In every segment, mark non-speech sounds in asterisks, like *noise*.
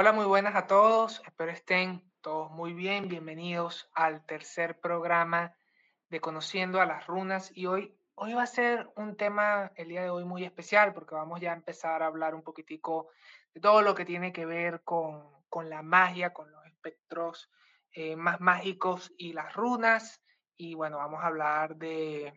Hola, muy buenas a todos. Espero estén todos muy bien. Bienvenidos al tercer programa de Conociendo a las Runas. Y hoy Hoy va a ser un tema, el día de hoy, muy especial porque vamos ya a empezar a hablar un poquitico de todo lo que tiene que ver con, la magia, con los espectros eh, más mágicos y las runas. Y bueno, vamos a hablar de,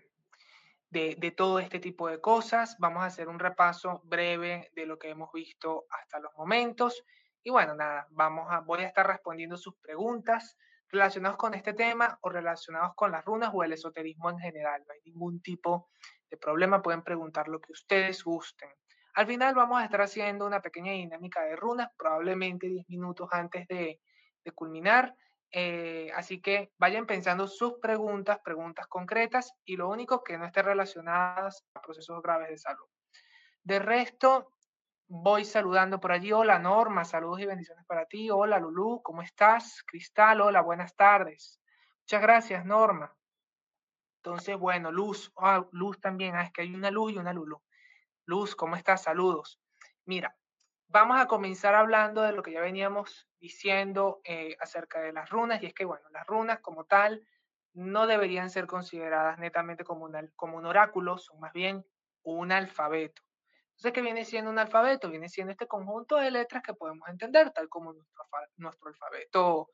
de, todo este tipo de cosas. Vamos a hacer un repaso breve de lo que hemos visto hasta los momentos. Y bueno, nada, vamos a, voy a estar respondiendo sus preguntas relacionados con este tema o relacionados con las runas o el esoterismo en general. No hay ningún tipo de problema, pueden preguntar lo que ustedes gusten. Al final vamos a estar haciendo una pequeña dinámica de runas, probablemente 10 minutos antes de, culminar. Eh, así que vayan pensando sus preguntas, preguntas concretas y lo único que no esté relacionadas a procesos graves de salud. De resto, voy saludando por allí. Hola Norma, saludos y bendiciones para ti. Hola Lulú, ¿cómo estás? Cristal, hola, buenas tardes. Muchas gracias Norma. Entonces, bueno, Luz, ah, Luz también, ah, es que hay una Luz y una Lulú. Luz, ¿cómo estás? Saludos. Mira, vamos a comenzar hablando de lo que ya veníamos diciendo eh, acerca de las runas, y es que, bueno, las runas como tal no deberían ser consideradas netamente como, como un oráculo, son más bien un alfabeto. Entonces, ¿qué viene siendo un alfabeto? Viene siendo este conjunto de letras que podemos entender, tal como nuestro, alfabeto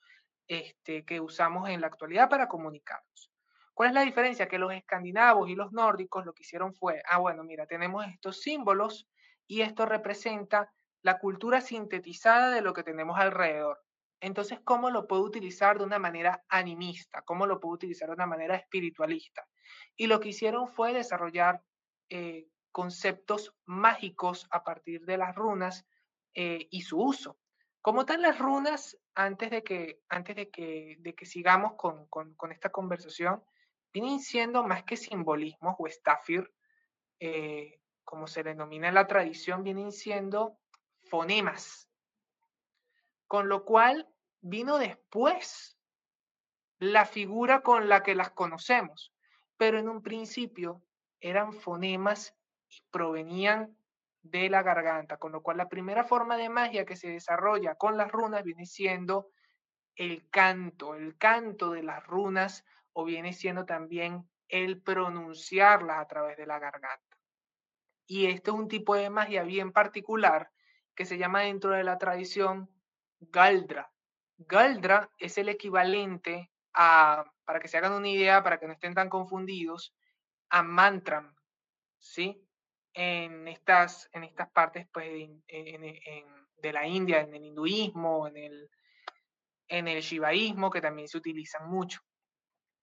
este, que usamos en la actualidad para comunicarnos. ¿Cuál es la diferencia? Que los escandinavos y los nórdicos lo que hicieron fue, ah, bueno, mira, tenemos estos símbolos y esto representa la cultura sintetizada de lo que tenemos alrededor. Entonces, ¿cómo lo puedo utilizar de una manera animista? ¿Cómo lo puedo utilizar de una manera espiritualista? Y lo que hicieron fue desarrollar eh, conceptos mágicos a partir de las runas eh, y su uso. Como tal, las runas, antes de que, antes de que, de que sigamos con, con, esta conversación, vienen siendo más que simbolismos o estafir, eh, como se denomina en la tradición, vienen siendo fonemas. Con lo cual vino después la figura con la que las conocemos, pero en un principio eran fonemas provenían de la garganta, con lo cual la primera forma de magia que se desarrolla con las runas viene siendo el canto, el canto de las runas o viene siendo también el pronunciarlas a través de la garganta. Y esto es un tipo de magia bien particular que se llama dentro de la tradición Galdra. Galdra es el equivalente a, para que se hagan una idea, para que no estén tan confundidos, a mantram, ¿sí? En estas, en estas partes pues, de la India, en el hinduismo, en el, en el shivaísmo, que también se utilizan mucho.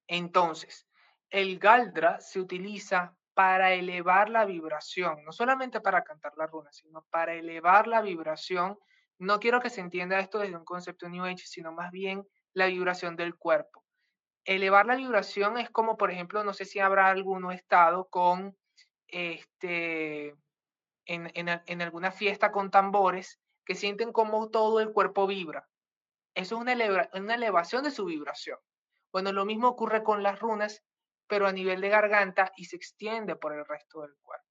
Entonces, el galdra se utiliza para elevar la vibración, no solamente para cantar la runa, sino para elevar la vibración. No quiero que se entienda esto desde un concepto New Age, sino más bien la vibración del cuerpo. Elevar la vibración es como, por ejemplo, no sé si habrá alguno estado con este, en, en, alguna fiesta con tambores que sienten como todo el cuerpo vibra. Eso es una, una elevación de su vibración. Bueno, lo mismo ocurre con las runas, pero a nivel de garganta y se extiende por el resto del cuerpo.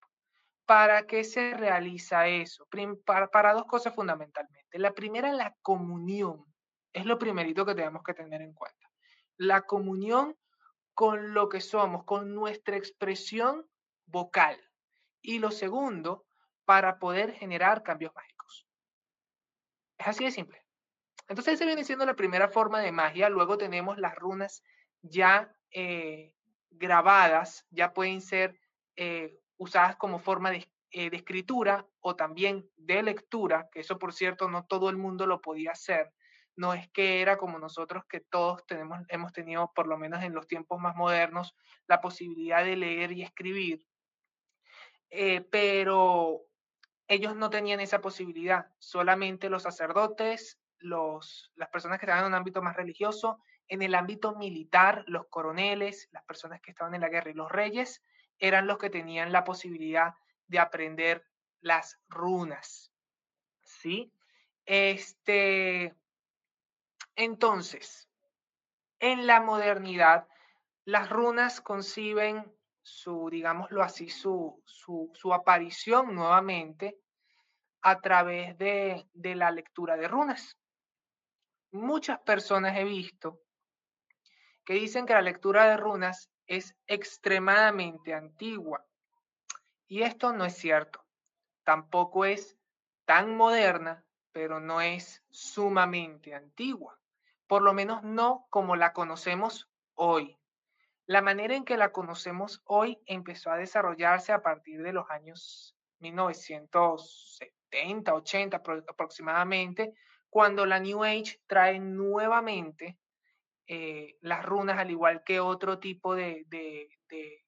¿Para qué se realiza eso? Para, para, dos cosas fundamentalmente. La primera, la comunión. Es lo primerito que tenemos que tener en cuenta. La comunión con lo que somos, con nuestra expresión vocal. Y lo segundo, para poder generar cambios mágicos. Es así de simple. Entonces, esa viene siendo la primera forma de magia. Luego tenemos las runas ya eh, grabadas, ya pueden ser eh, usadas como forma de, eh, de, escritura o también de lectura, que eso por cierto no todo el mundo lo podía hacer. No es que era como nosotros que todos tenemos, hemos tenido, por lo menos en los tiempos más modernos, la posibilidad de leer y escribir. Eh, pero ellos no tenían esa posibilidad, solamente los sacerdotes, los, las personas que estaban en un ámbito más religioso, en el ámbito militar, los coroneles, las personas que estaban en la guerra y los reyes eran los que tenían la posibilidad de aprender las runas. ¿Sí? Este, entonces, en la modernidad, las runas conciben su, digámoslo así, su, su, aparición nuevamente a través de, de la lectura de runas. Muchas personas he visto que dicen que la lectura de runas es extremadamente antigua. Y esto no es cierto. Tampoco es tan moderna, pero no es sumamente antigua. Por lo menos no como la conocemos hoy. La manera en que la conocemos hoy empezó a desarrollarse a partir de los años 1970, 80 aproximadamente, cuando la New Age trae nuevamente eh, las runas, al igual que otro tipo de, de, de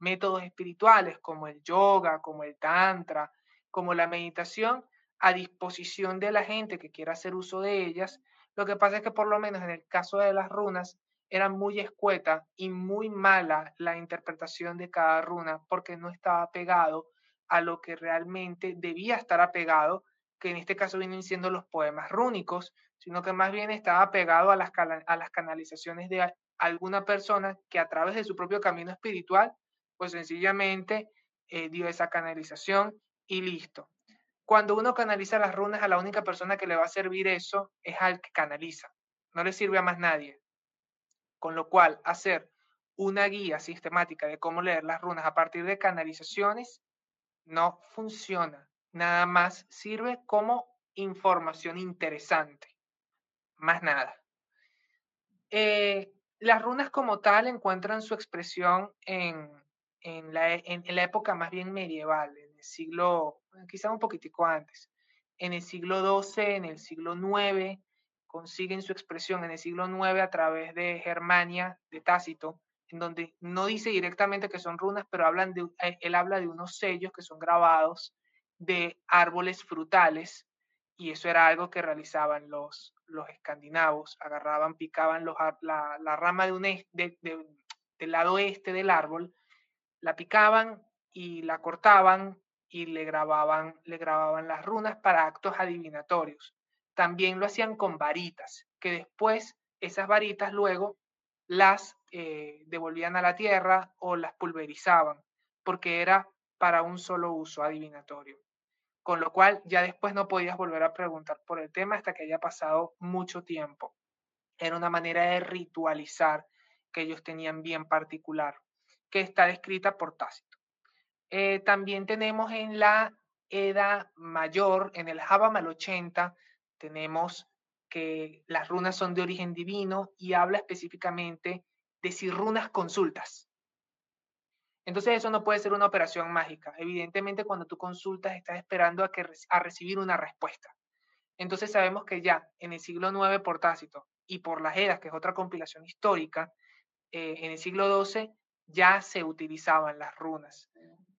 métodos espirituales como el yoga, como el tantra, como la meditación, a disposición de la gente que quiera hacer uso de ellas. Lo que pasa es que por lo menos en el caso de las runas, era muy escueta y muy mala la interpretación de cada runa porque no estaba pegado a lo que realmente debía estar apegado, que en este caso vienen siendo los poemas rúnicos, sino que más bien estaba pegado a las, a las canalizaciones de alguna persona que a través de su propio camino espiritual, pues sencillamente eh, dio esa canalización y listo. Cuando uno canaliza las runas, a la única persona que le va a servir eso es al que canaliza. No le sirve a más nadie. Con lo cual, hacer una guía sistemática de cómo leer las runas a partir de canalizaciones no funciona. Nada más sirve como información interesante. Más nada. Eh, las runas como tal encuentran su expresión en, la, en, la, época más bien medieval, en el siglo, quizá un poquitico antes, en el siglo XII, en el siglo IX, consiguen su expresión en el siglo IX a través de Germania, de Tácito, en donde no dice directamente que son runas, pero hablan de, eh, él habla de unos sellos que son grabados de árboles frutales, y eso era algo que realizaban los, los escandinavos, agarraban, picaban los, la, la, rama de un de, del lado este del árbol, la picaban y la cortaban y le grababan, le grababan las runas para actos adivinatorios también lo hacían con varitas, que después esas varitas luego las eh, devolvían a la tierra o las pulverizaban, porque era para un solo uso adivinatorio. Con lo cual ya después no podías volver a preguntar por el tema hasta que haya pasado mucho tiempo. Era una manera de ritualizar que ellos tenían bien particular, que está descrita por Tácito. Eh, también tenemos en la Edad Mayor, en el Java 80, tenemos que las runas son de origen divino y habla específicamente de si runas consultas. Entonces eso no puede ser una operación mágica. Evidentemente cuando tú consultas estás esperando a, que, a recibir una respuesta. Entonces sabemos que ya en el siglo IX por Tácito y por las Edas, que es otra compilación histórica, eh, en el siglo XII ya se utilizaban las runas.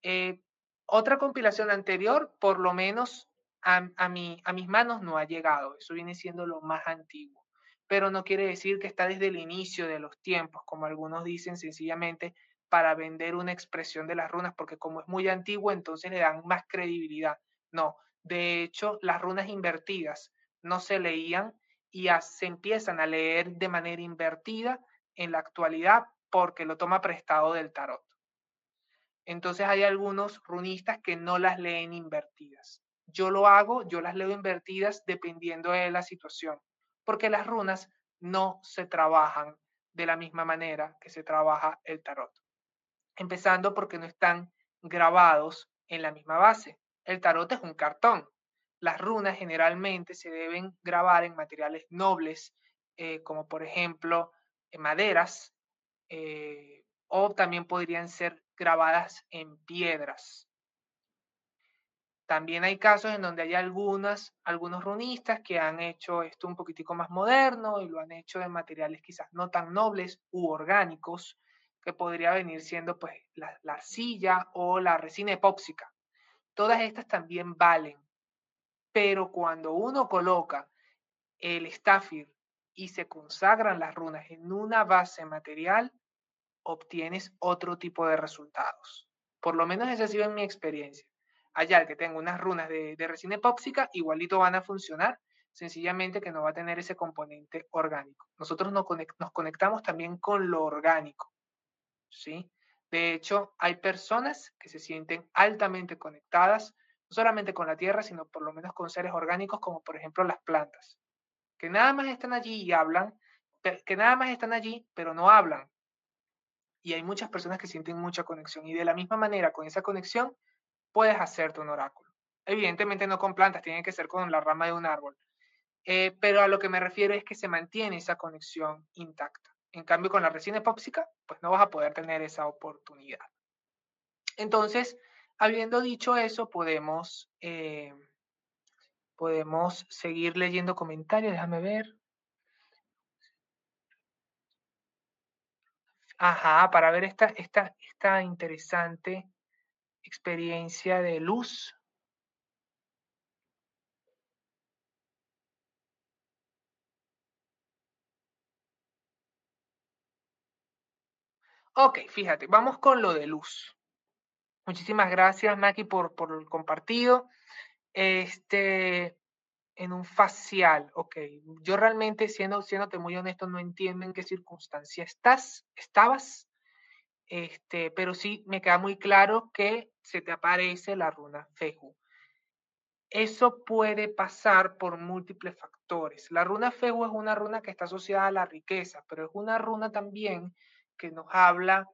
Eh, otra compilación anterior, por lo menos a, a, a mis manos no ha llegado. Eso viene siendo lo más antiguo. Pero no quiere decir que está desde el inicio de los tiempos, como algunos dicen sencillamente para vender una expresión de las runas, porque como es muy antiguo, entonces le dan más credibilidad. No, de hecho, las runas invertidas no se leían y se empiezan a leer de manera invertida en la actualidad porque lo toma prestado del tarot. Entonces hay algunos runistas que no las leen invertidas. Yo lo hago, yo las leo invertidas dependiendo de la situación, porque las runas no se trabajan de la misma manera que se trabaja el tarot empezando porque no están grabados en la misma base. El tarot es un cartón. Las runas generalmente se deben grabar en materiales nobles, eh, como por ejemplo en maderas, eh, o también podrían ser grabadas en piedras. También hay casos en donde hay algunas, algunos runistas que han hecho esto un poquitico más moderno y lo han hecho de materiales quizás no tan nobles u orgánicos, que podría venir siendo pues la, la arcilla o la resina epóxica. Todas estas también valen, pero cuando uno coloca el estafir y se consagran las runas en una base material, obtienes otro tipo de resultados. Por lo menos esa ha sido en mi experiencia. Allá que tengo unas runas de, resina epóxica, igualito van a funcionar, sencillamente que no va a tener ese componente orgánico. Nosotros nos conectamos también con lo orgánico. ¿sí? De hecho, hay personas que se sienten altamente conectadas, no solamente con la tierra, sino por lo menos con seres orgánicos, como por ejemplo las plantas, que nada más están allí y hablan, que nada más están allí, pero no hablan. Y hay muchas personas que sienten mucha conexión y de la misma manera, con esa conexión, puedes hacerte un oráculo. Evidentemente no con plantas, tiene que ser con la rama de un árbol. Eh, pero a lo que me refiero es que se mantiene esa conexión intacta. En cambio, con la resina epóxica, pues no vas a poder tener esa oportunidad. Entonces, habiendo dicho eso, podemos, eh, podemos seguir leyendo comentarios. Déjame ver. Ajá, para ver esta, esta, esta interesante experiencia de luz Ok, fíjate, vamos con lo de luz. Muchísimas gracias, Maki, por, por el compartido. Este, en un facial, ok. Yo realmente, siendo, siéndote muy honesto, no entiendo en qué circunstancia estás, estabas, este, pero sí me queda muy claro que se te aparece la runa Feju. Eso puede pasar por múltiples factores. La runa Feju es una runa que está asociada a la riqueza, pero es una runa también que nos habla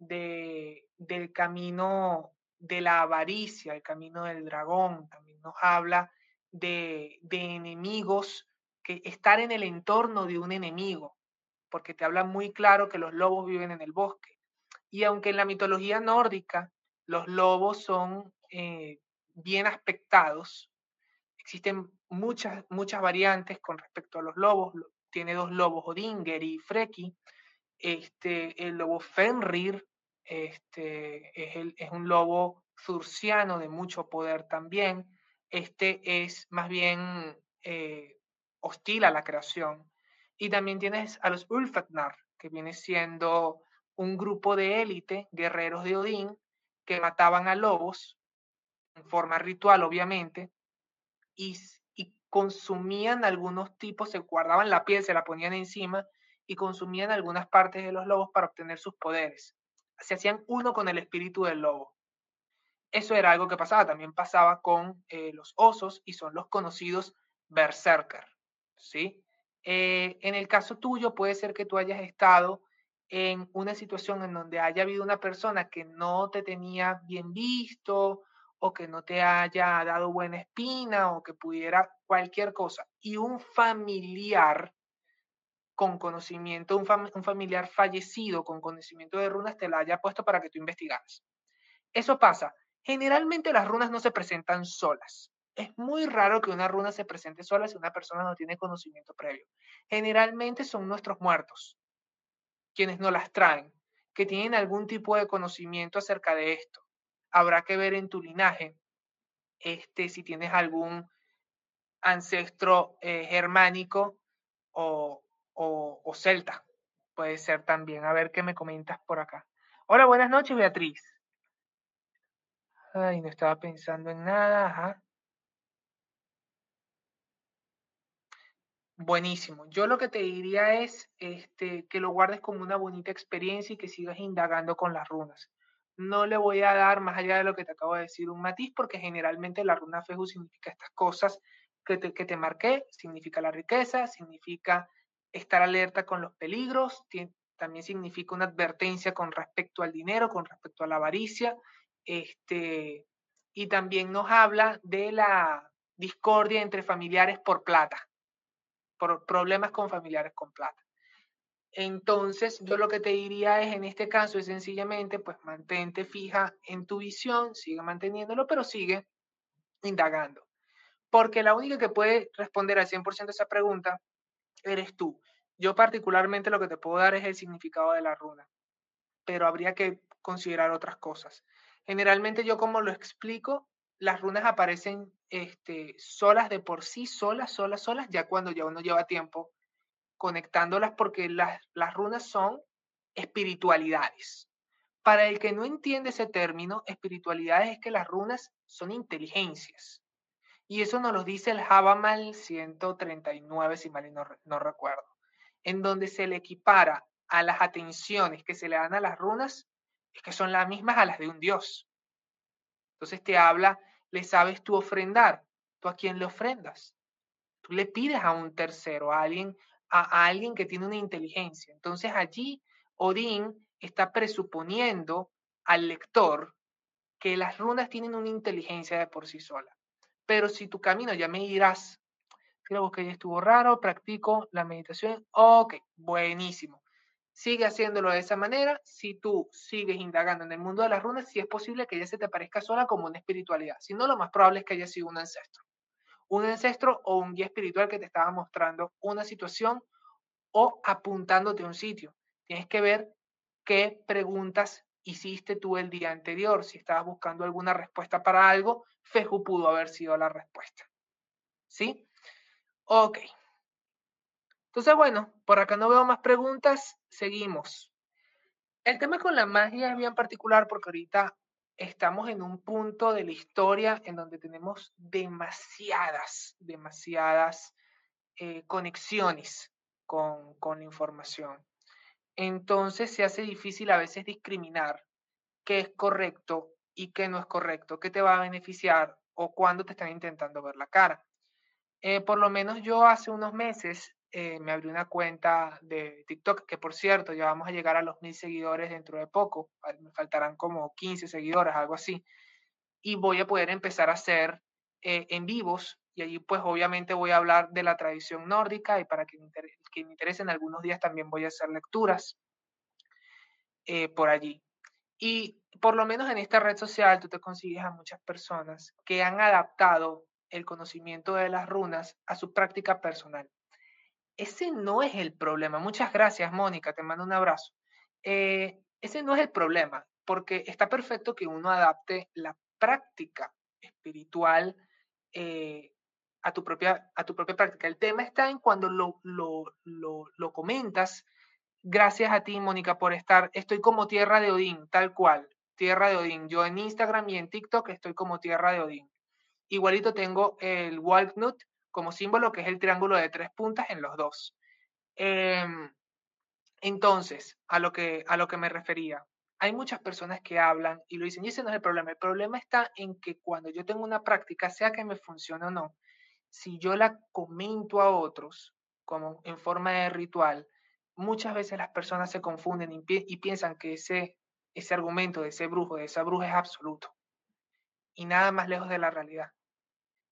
de, del camino de la avaricia, el camino del dragón, también nos habla de, de enemigos, que estar en el entorno de un enemigo, porque te habla muy claro que los lobos viven en el bosque. Y aunque en la mitología nórdica los lobos son eh, bien aspectados, existen muchas, muchas variantes con respecto a los lobos. Tiene dos lobos, Odinger y Freki, este, el lobo Fenrir este, es, el, es un lobo zurciano de mucho poder también. Este es más bien eh, hostil a la creación. Y también tienes a los Ulfatnar, que viene siendo un grupo de élite, guerreros de Odín, que mataban a lobos en forma ritual, obviamente, y, consumían algunos tipos, se guardaban la piel, se la ponían encima y consumían algunas partes de los lobos para obtener sus poderes. Se hacían uno con el espíritu del lobo. Eso era algo que pasaba, también pasaba con eh, los osos y son los conocidos berserker, ¿sí? Eh, en el caso tuyo puede ser que tú hayas estado en una situación en donde haya habido una persona que no te tenía bien visto o que no te haya dado buena espina o que pudiera cualquier cosa y un familiar con conocimiento, un, un familiar fallecido con conocimiento de runas te la haya puesto para que tú investigaras. Eso pasa. Generalmente las runas no se presentan solas. Es muy raro que una runa se presente sola si una persona no tiene conocimiento previo. Generalmente son nuestros muertos quienes nos las traen, que tienen algún tipo de conocimiento acerca de esto. Habrá que ver en tu linaje este, si tienes algún ancestro eh, germánico o, o celta. Puede ser también. A ver qué me comentas por acá. Hola, buenas noches, Beatriz. Ay, no estaba pensando en nada. Ajá. Buenísimo. Yo lo que te diría es este, que lo guardes como una bonita experiencia y que sigas indagando con las runas. No le voy a dar más allá de lo que te acabo de decir un matiz porque generalmente la runa Feju significa estas cosas que te, que te marqué, significa la riqueza, significa estar alerta con los peligros, también significa una advertencia con respecto al dinero, con respecto a la avaricia, este, y también nos habla de la discordia entre familiares por plata problemas con familiares con plata. Entonces, yo lo que te diría es, en este caso, es sencillamente, pues mantente fija en tu visión, sigue manteniéndolo, pero sigue indagando. Porque la única que puede responder al 100% de esa pregunta eres tú. Yo particularmente lo que te puedo dar es el significado de la runa, pero habría que considerar otras cosas. Generalmente yo como lo explico las runas aparecen este, solas de por sí, solas, solas, solas, ya cuando ya uno lleva tiempo conectándolas porque las, las runas son espiritualidades. Para el que no entiende ese término, espiritualidades es que las runas son inteligencias. Y eso nos lo dice el Javamal 139, si mal no, no recuerdo, en donde se le equipara a las atenciones que se le dan a las runas, es que son las mismas a las de un dios. Entonces te habla le sabes tú ofrendar. ¿Tú a quién le ofrendas? Tú le pides a un tercero, a alguien, a, alguien que tiene una inteligencia. Entonces allí Odín está presuponiendo al lector que las runas tienen una inteligencia de por sí sola. Pero si tu camino ya me dirás, creo que estuvo raro, practico la meditación, ok, buenísimo sigue haciéndolo de esa manera. Si tú sigues indagando en el mundo de las runas, si es posible que ella se te parezca sola como una espiritualidad. Si no, lo más probable es que haya sido un ancestro. Un ancestro o un guía espiritual que te estaba mostrando una situación o apuntándote a un sitio. Tienes que ver qué preguntas hiciste tú el día anterior. Si estabas buscando alguna respuesta para algo, Feju pudo haber sido la respuesta. ¿Sí? Ok. Entonces, bueno, por acá no veo más preguntas, seguimos. El tema con la magia es bien particular porque ahorita estamos en un punto de la historia en donde tenemos demasiadas, demasiadas eh, conexiones con, con la información. Entonces se hace difícil a veces discriminar qué es correcto y qué no es correcto, qué te va a beneficiar o cuándo te están intentando ver la cara. Eh, por lo menos yo hace unos meses eh, me abrí una cuenta de TikTok, que por cierto, ya vamos a llegar a los mil seguidores dentro de poco, me faltarán como 15 seguidores, algo así, y voy a poder empezar a hacer eh, en vivos, y allí pues obviamente voy a hablar de la tradición nórdica, y para que me, que me interesen algunos días también voy a hacer lecturas eh, por allí. Y por lo menos en esta red social tú te consigues a muchas personas que han adaptado el conocimiento de las runas a su práctica personal ese no es el problema. Muchas gracias, Mónica, te mando un abrazo. Eh, ese no es el problema, porque está perfecto que uno adapte la práctica espiritual eh, a, tu propia, a tu propia práctica. El tema está en cuando lo, lo, lo, lo comentas. Gracias a ti, Mónica, por estar. Estoy como Tierra de Odín, tal cual. Tierra de Odín. Yo en Instagram y en TikTok estoy como Tierra de Odín. Igualito tengo el Walnut como símbolo, que es el triángulo de tres puntas en los dos. Em, entonces, a lo, que, a lo que me refería, hay muchas personas que hablan y lo dicen, y ese no es el problema. El problema está en que cuando yo tengo una práctica, sea que me funcione o no, si yo la comento a otros como en forma de ritual, muchas veces las personas se confunden y, y piensan que ese, ese argumento de ese brujo, de esa bruja es absoluto y nada más lejos de la realidad.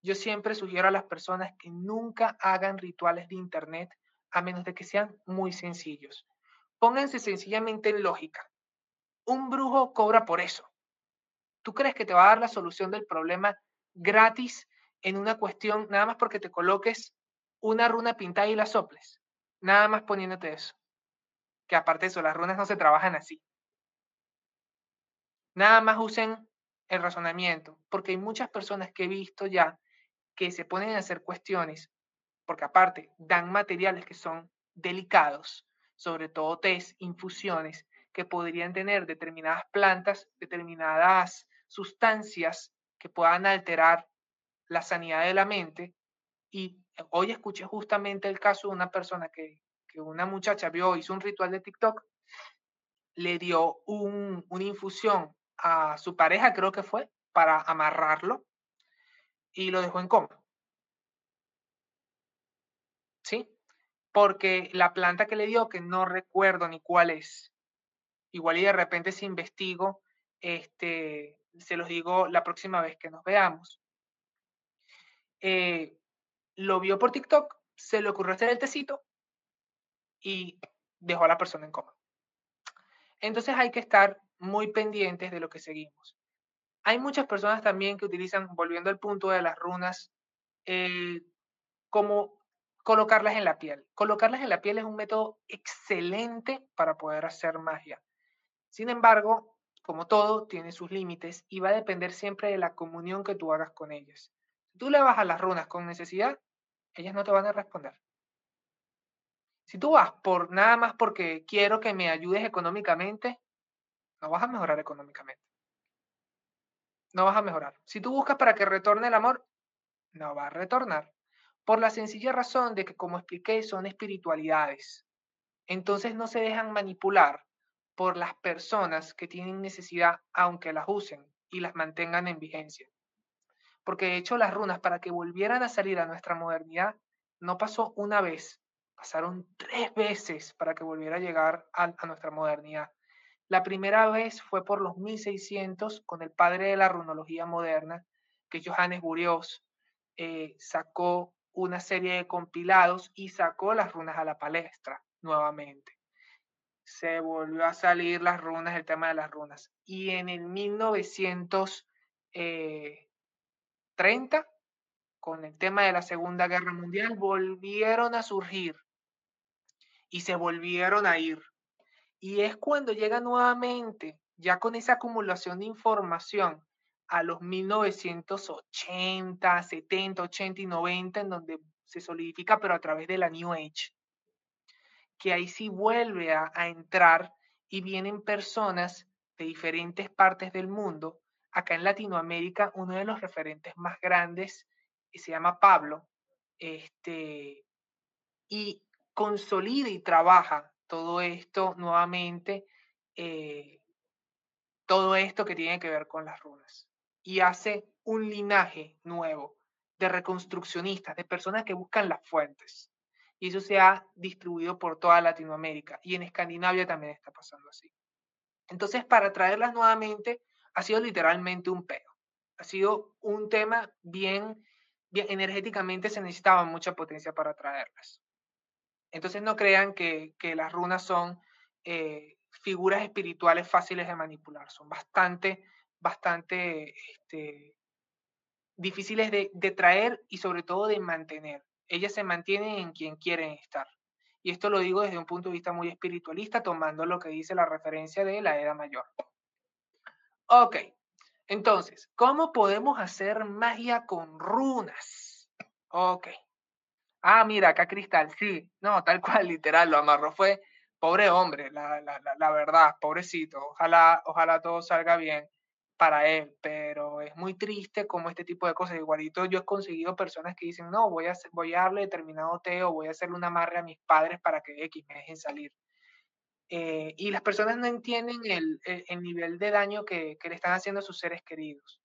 Yo siempre sugiero a las personas que nunca hagan rituales de Internet a menos de que sean muy sencillos. Pónganse sencillamente en lógica. Un brujo cobra por eso. ¿Tú crees que te va a dar la solución del problema gratis en una cuestión nada más porque te coloques una runa pintada y la soples? Nada más poniéndote eso. Que aparte de eso, las runas no se trabajan así. Nada más usen el razonamiento, porque hay muchas personas que he visto ya que se ponen a hacer cuestiones, porque aparte dan materiales que son delicados, sobre todo test, infusiones, que podrían tener determinadas plantas, determinadas sustancias que puedan alterar la sanidad de la mente. Y hoy escuché justamente el caso de una persona que, que una muchacha vio, hizo un ritual de TikTok, le dio un, una infusión a su pareja, creo que fue, para amarrarlo y lo dejó en coma. ¿Sí? Porque la planta que le dio, que no recuerdo ni cuál es, igual y de repente si investigo, este, se los digo la próxima vez que nos veamos. Eh, lo vio por TikTok, se le ocurrió hacer el tecito y dejó a la persona en coma. Entonces hay que estar muy pendientes de lo que seguimos. Hay muchas personas también que utilizan, volviendo al punto de las runas, eh, como colocarlas en la piel. Colocarlas en la piel es un método excelente para poder hacer magia. Sin embargo, como todo, tiene sus límites y va a depender siempre de la comunión que tú hagas con ellas. Si tú le vas a las runas con necesidad, ellas no te van a responder. Si tú vas por nada más porque quiero que me ayudes económicamente, no vas a mejorar económicamente. No vas a mejorar. Si tú buscas para que retorne el amor, no va a retornar. Por la sencilla razón de que, como expliqué, son espiritualidades. Entonces no se dejan manipular por las personas que tienen necesidad, aunque las usen y las mantengan en vigencia. Porque de hecho las runas, para que volvieran a salir a nuestra modernidad, no pasó una vez, pasaron tres veces para que volviera a llegar a, a nuestra modernidad. La primera vez fue por los 1600 con el padre de la runología moderna, que Johannes Burios eh, sacó una serie de compilados y sacó las runas a la palestra nuevamente. Se volvió a salir las runas, el tema de las runas. Y en el 1930, eh, con el tema de la Segunda Guerra Mundial, volvieron a surgir y se volvieron a ir. Y es cuando llega nuevamente, ya con esa acumulación de información, a los 1980, 70, 80 y 90, en donde se solidifica, pero a través de la New Age, que ahí sí vuelve a, entrar y vienen personas de diferentes partes del mundo. Acá en Latinoamérica, uno de los referentes más grandes se llama Pablo, este, y consolida y trabaja todo esto nuevamente, eh, todo esto que tiene que ver con las runas. Y hace un linaje nuevo de reconstruccionistas, de personas que buscan las fuentes. Y eso se ha distribuido por toda Latinoamérica. Y en Escandinavia también está pasando así. Entonces, para traerlas nuevamente, ha sido literalmente un pedo. Ha sido un tema bien, bien energéticamente se necesitaba mucha potencia para traerlas. Entonces no crean que, las runas son eh, figuras espirituales fáciles de manipular, son bastante, bastante este, difíciles de, de, traer y sobre todo de mantener. Ellas se mantienen en quien quieren estar. Y esto lo digo desde un punto de vista muy espiritualista, tomando lo que dice la referencia de la Edad Mayor. Ok, entonces, ¿cómo podemos hacer magia con runas? Ok, Ah, mira, acá Cristal, sí, no, tal *laughs* cual, literal, lo amarró, fue pobre hombre, la, la, la, verdad, pobrecito, ojalá, ojalá todo salga bien para él, pero es muy triste como este tipo de cosas, igualito yo he conseguido personas que dicen, no, voy a, voy a darle determinado té o voy a hacerle una amarre a mis padres para que X me dejen salir. Eh, y las personas no entienden el, el, el nivel de daño que, que, le están haciendo a sus seres queridos.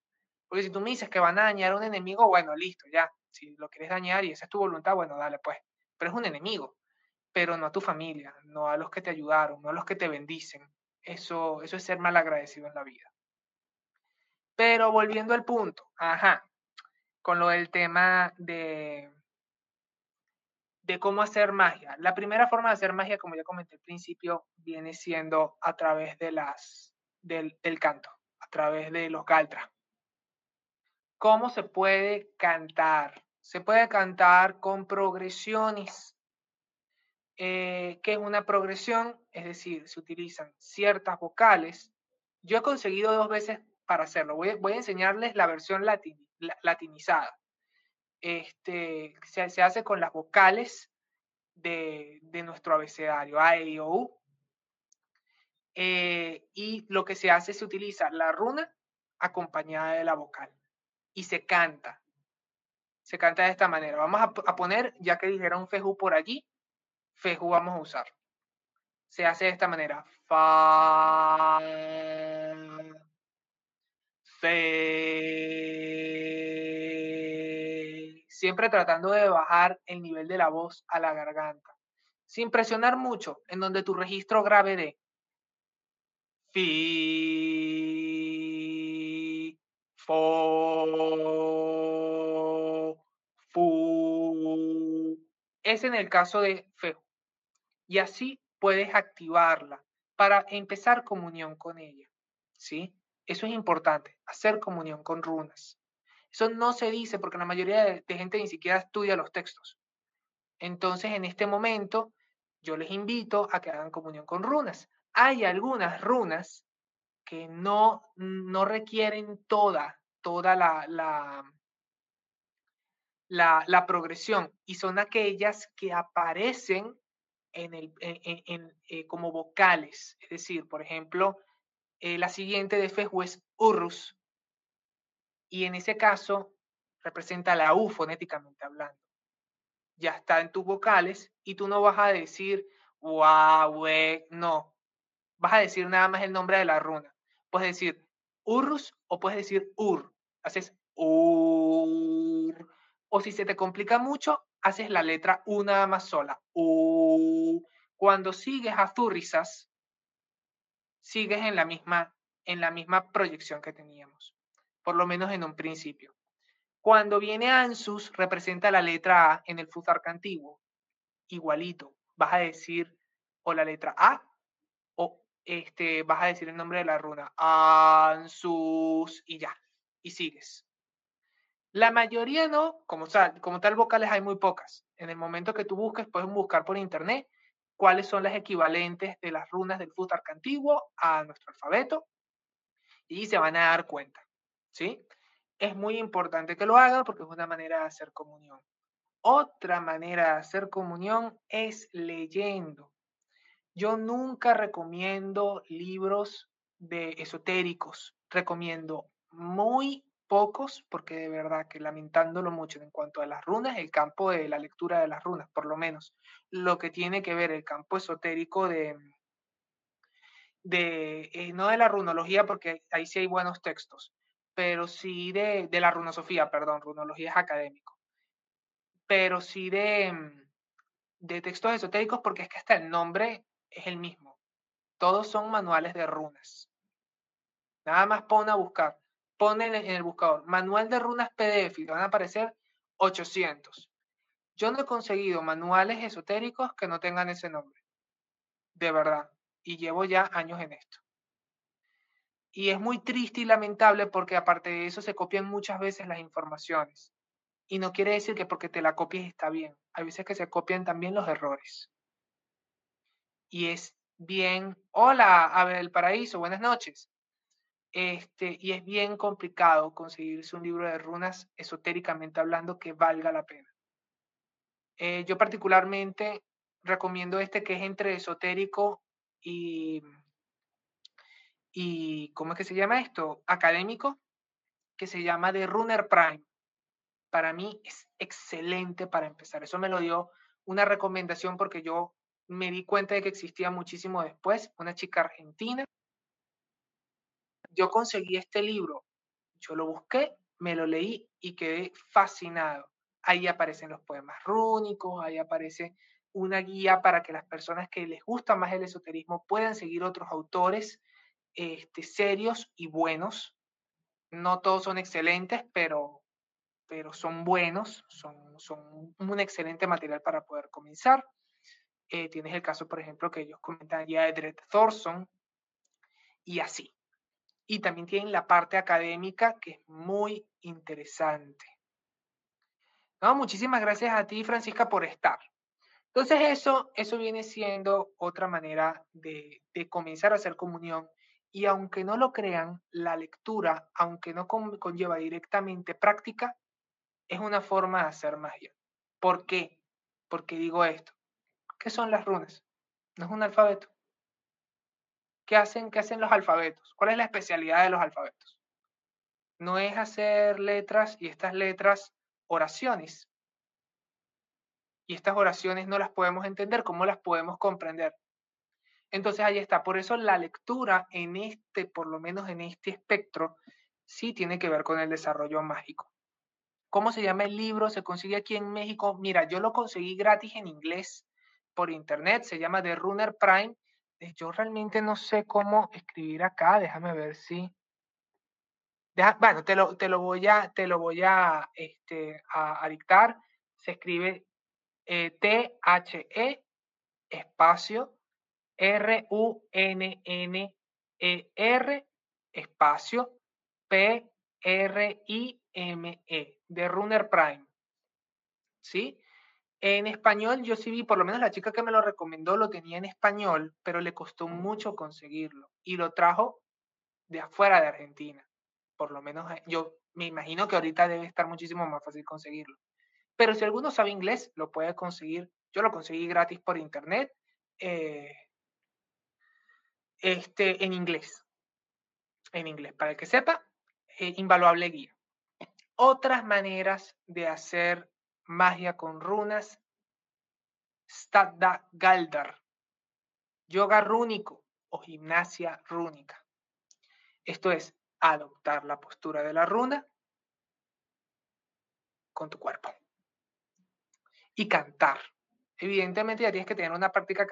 Porque si tú me dices que van a dañar a un enemigo, bueno, listo, ya, si lo quieres dañar y esa es tu voluntad, bueno, dale pues. Pero es un enemigo, pero no a tu familia, no a los que te ayudaron, no a los que te bendicen. Eso, eso es ser mal agradecido en la vida. Pero volviendo al punto, ajá, con lo del tema de, de cómo hacer magia. La primera forma de hacer magia, como ya comenté al principio, viene siendo a través de las, del, del canto, a través de los galtras. ¿Cómo se puede cantar? Se puede cantar con progresiones. Eh, ¿Qué es una progresión? Es decir, se utilizan ciertas vocales. Yo he conseguido dos veces para hacerlo. Voy, a enseñarles la versión latin, latinizada este, se, hace con las vocales de, nuestro abecedario, A, E, I, O, U. Eh, y lo que se hace se utiliza la runa acompañada de la vocal y se canta. Se canta de esta manera. Vamos a, poner, ya que dijeron feju por allí, feju vamos a usar. Se hace de esta manera. Fa, fe, siempre tratando de bajar el nivel de la voz a la garganta, sin presionar mucho, en donde tu registro grave de fi, fo, es en el caso de fe. Y así puedes activarla para empezar comunión con ella. ¿Sí? Eso es importante, hacer comunión con runas. Eso no se dice porque la mayoría de, gente ni siquiera estudia los textos. Entonces, en este momento, yo les invito a que hagan comunión con runas. Hay algunas runas que no, no requieren toda, toda la, la, progresión y son aquellas que aparecen en el, eh, como vocales. Es decir, por ejemplo, eh, la siguiente de Feju es Urrus, y en ese caso representa la U fonéticamente hablando. Ya está en tus vocales y tú no vas a decir wow, no. Vas a decir nada más el nombre de la runa. Puedes decir urrus o puedes decir ur. Haces ur. O si se te complica mucho, haces la letra U nada más sola. U. Cuando sigues a zurrisas, sigues en la misma, en la misma proyección que teníamos por lo menos en un principio. Cuando viene Ansus, representa la letra A en el Fusarca antiguo. Igualito. Vas a decir o la letra A o este, vas a decir el nombre de la runa. Ansus y ya. Y sigues. La mayoría no, como tal, como tal vocales hay muy pocas. En el momento que tú busques, puedes buscar por internet cuáles son las equivalentes de las runas del Fusarca antiguo a nuestro alfabeto y se van a dar cuenta. ¿sí? Es muy importante que lo haga porque es una manera de hacer comunión. Otra manera de hacer comunión es leyendo. Yo nunca recomiendo libros de esotéricos, recomiendo muy pocos, porque de verdad que lamentándolo mucho en cuanto a las runas, el campo de la lectura de las runas, por lo menos, lo que tiene que ver el campo esotérico de, de eh, no de la runología, porque ahí sí hay buenos textos, pero sí de, de la runosofía, perdón, runología es académico, pero sí de, mm, de textos esotéricos porque es que hasta el nombre es el mismo. Todos son manuales de runas. Nada más pon a buscar, pon en, el buscador manual de runas PDF y van a aparecer 800. Yo no he conseguido manuales esotéricos que no tengan ese nombre. De verdad. Y llevo ya años en esto. Y es muy triste y lamentable porque aparte de eso se copian muchas veces las informaciones. Y no quiere decir que porque te la copies está bien. Hay veces que se copian también los errores. Y es bien, hola, Abel Paraíso, buenas noches. Este, y es bien complicado conseguirse un libro de runas esotéricamente hablando que valga la pena. Eh, yo particularmente recomiendo este que es entre esotérico y y ¿cómo es que se llama esto? Académico, que se llama The Runner Prime. Para mí es excelente para empezar. Eso me lo dio una recomendación porque yo me di cuenta de que existía muchísimo después, una chica argentina. Yo conseguí este libro, yo lo busqué, me lo leí y quedé fascinado. Ahí aparecen los poemas rúnicos, ahí aparece una guía para que las personas que les gusta más el esoterismo puedan seguir otros autores este, serios y buenos. No todos son excelentes, pero pero son buenos, son, son un excelente material para poder comenzar. Eh, tienes el caso, por ejemplo, que ellos comentan ya de Dred Thorson y así. Y también tienen la parte académica que es muy interesante. No, muchísimas gracias a ti, Francisca, por estar. Entonces eso, eso viene siendo otra manera de, de comenzar a hacer comunión. Y aunque no lo crean, la lectura, aunque no conlleva directamente práctica, es una forma de hacer magia. ¿Por qué? Porque digo esto. ¿Qué son las runas? No es un alfabeto. ¿Qué hacen, ¿Qué hacen los alfabetos? ¿Cuál es la especialidad de los alfabetos? No es hacer letras y estas letras oraciones. Y estas oraciones no las podemos entender, ¿cómo las podemos comprender? Entonces ahí está. Por eso la lectura en este, por lo menos en este espectro, sí tiene que ver con el desarrollo mágico. ¿Cómo se llama el libro? Se consigue aquí en México. Mira, yo lo conseguí gratis en inglés por internet. Se llama The Runner Prime. Eh, yo realmente no sé cómo escribir acá. Déjame ver si. bueno, te lo, te lo voy a, te lo voy a, este, a, dictar. Se escribe eh, T-H-E espacio R-U-N-N-E-R espacio P-R-I-M-E de Runner Prime. ¿Sí? En español yo sí vi, por lo menos la chica que me lo recomendó lo tenía en español, pero le costó mucho conseguirlo y lo trajo de afuera de Argentina. Por lo menos eh, yo me imagino que ahorita debe estar muchísimo más fácil conseguirlo. Pero si alguno sabe inglés, lo puede conseguir. Yo lo conseguí gratis por internet, eh, este, en inglés. En inglés, para el que sepa, eh, invaluable guía otras maneras de hacer magia con runas. Stadda Galdar, yoga rúnico o gimnasia rúnica. Esto es adoptar la postura de la runa con tu cuerpo. Y cantar. Evidentemente ya tienes que tener una práctica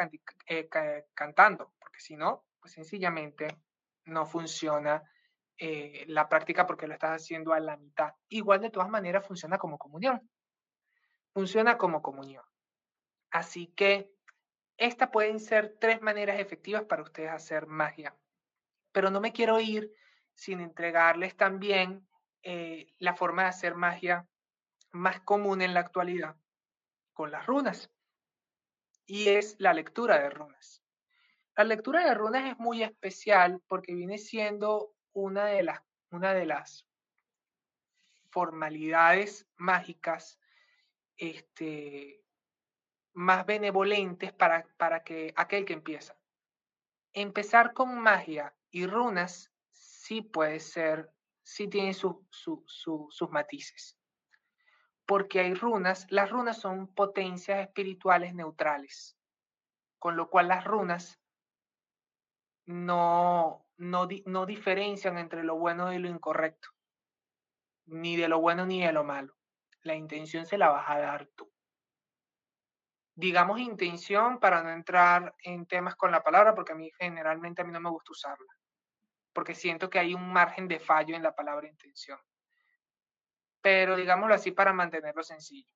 eh, cantando, porque si no, pues sencillamente no funciona eh, la práctica porque lo estás haciendo a la mitad. Igual de todas maneras funciona como comunión. Funciona como comunión. Así que estas pueden ser tres maneras efectivas para ustedes hacer magia. Pero no me quiero ir sin entregarles también eh, la forma de hacer magia más común en la actualidad con las runas. Y es la lectura de runas. La lectura de runas es muy especial porque viene siendo una de las, una de las formalidades mágicas este, más benevolentes para, para que aquel que empieza. Empezar con magia y runas sí puede ser, sí tiene sus matices. Porque hay runas, las runas son potencias espirituales neutrales, con lo cual las runas no, no, diferencian entre lo bueno y lo incorrecto, ni de lo bueno ni de lo malo. La intención se la vas a dar tú. Digamos intención para no entrar en temas con la palabra, porque a mí generalmente a mí no me gusta usarla, porque siento que hay un margen de fallo en la palabra intención. Pero digámoslo así para mantenerlo sencillo.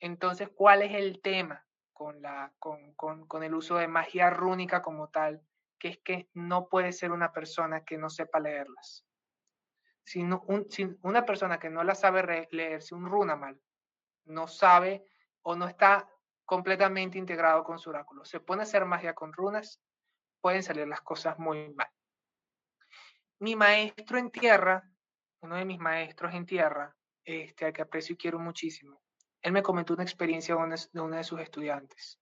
Entonces, ¿cuál es el tema con, la, con, con el uso de magia rúnica como tal? que es que no puede ser una persona que no sepa leerlas. Si, una persona que no la sabe leerse un runa mal, no sabe o no está completamente integrado con su oráculo, se pone a hacer magia con runas, pueden salir las cosas muy mal. Mi maestro en tierra, uno de mis maestros en tierra, este, al que aprecio y quiero muchísimo, él me comentó una experiencia de una de sus estudiantes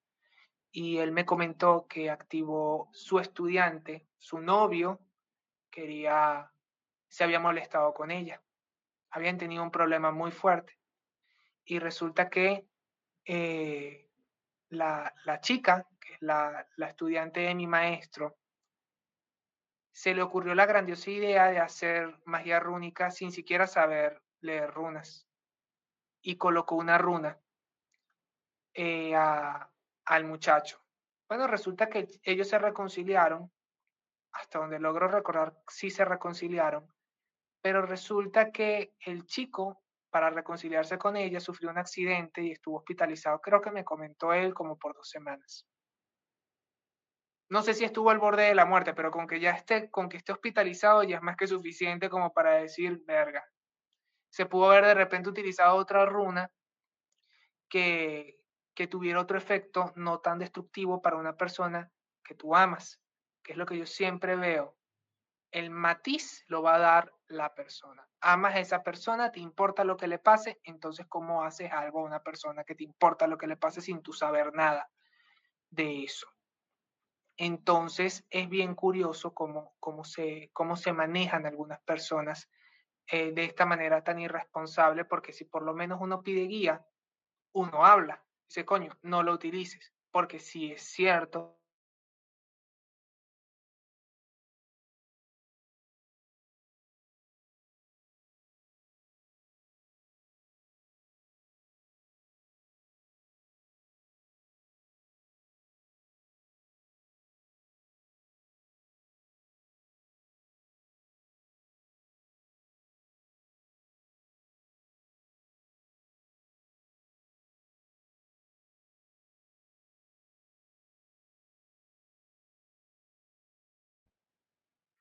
y él me comentó que activó su estudiante, su novio, quería, se había molestado con ella. Habían tenido un problema muy fuerte. Y resulta que eh, la, chica, que es la, la estudiante de mi maestro, se le ocurrió la grandiosa idea de hacer magia rúnica sin siquiera saber leer runas. Y colocó una runa eh, a, al muchacho. Bueno, resulta que ellos se reconciliaron, hasta donde logro recordar, sí se reconciliaron, pero resulta que el chico para reconciliarse con ella, sufrió un accidente y estuvo hospitalizado. Creo que me comentó él como por dos semanas. No sé si estuvo al borde de la muerte, pero con que ya esté, con que esté hospitalizado ya es más que suficiente como para decir, verga. Se pudo haber de repente utilizado otra runa que, que tuviera otro efecto no tan destructivo para una persona que tú amas, que es lo que yo siempre veo. El matiz lo va a dar la persona. Amas a esa persona, te importa lo que le pase, entonces ¿cómo haces algo a una persona que te importa lo que le pase sin tú saber nada de eso? Entonces es bien curioso cómo, cómo, se, cómo se manejan algunas personas eh, de esta manera tan irresponsable, porque si por lo menos uno pide guía, uno habla, dice, coño, no lo utilices, porque si es cierto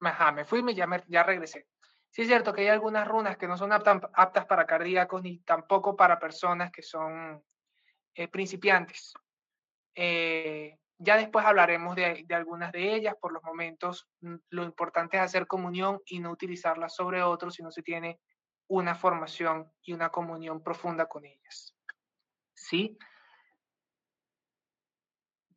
Ajá, me fui y ya, ya regresé. Sí es cierto que hay algunas runas que no son aptas, para cardíacos ni tampoco para personas que son eh, principiantes. Eh, ya después hablaremos de, de, algunas de ellas. Por los momentos, mm, lo importante es hacer comunión y no utilizarla sobre otros si no se tiene una formación y una comunión profunda con ellas. ¿Sí?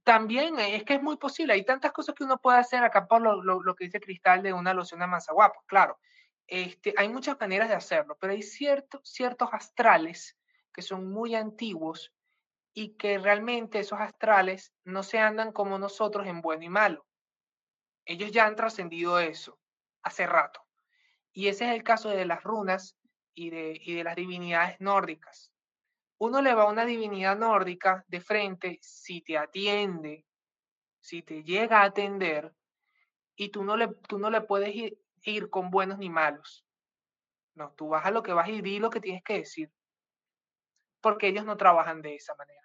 También es que es muy posible, hay tantas cosas que uno puede hacer acá por lo, lo, que dice Cristal de una loción a guapa, claro, este, hay muchas maneras de hacerlo, pero hay cierto, ciertos astrales que son muy antiguos y que realmente esos astrales no se andan como nosotros en bueno y malo. Ellos ya han trascendido eso hace rato. Y ese es el caso de las runas y de, y de las divinidades nórdicas uno le va a una divinidad nórdica de frente, si te atiende, si te llega a atender, y tú no le, tú no le puedes ir, con buenos ni malos. No, tú vas a lo que vas y di lo que tienes que decir. Porque ellos no trabajan de esa manera.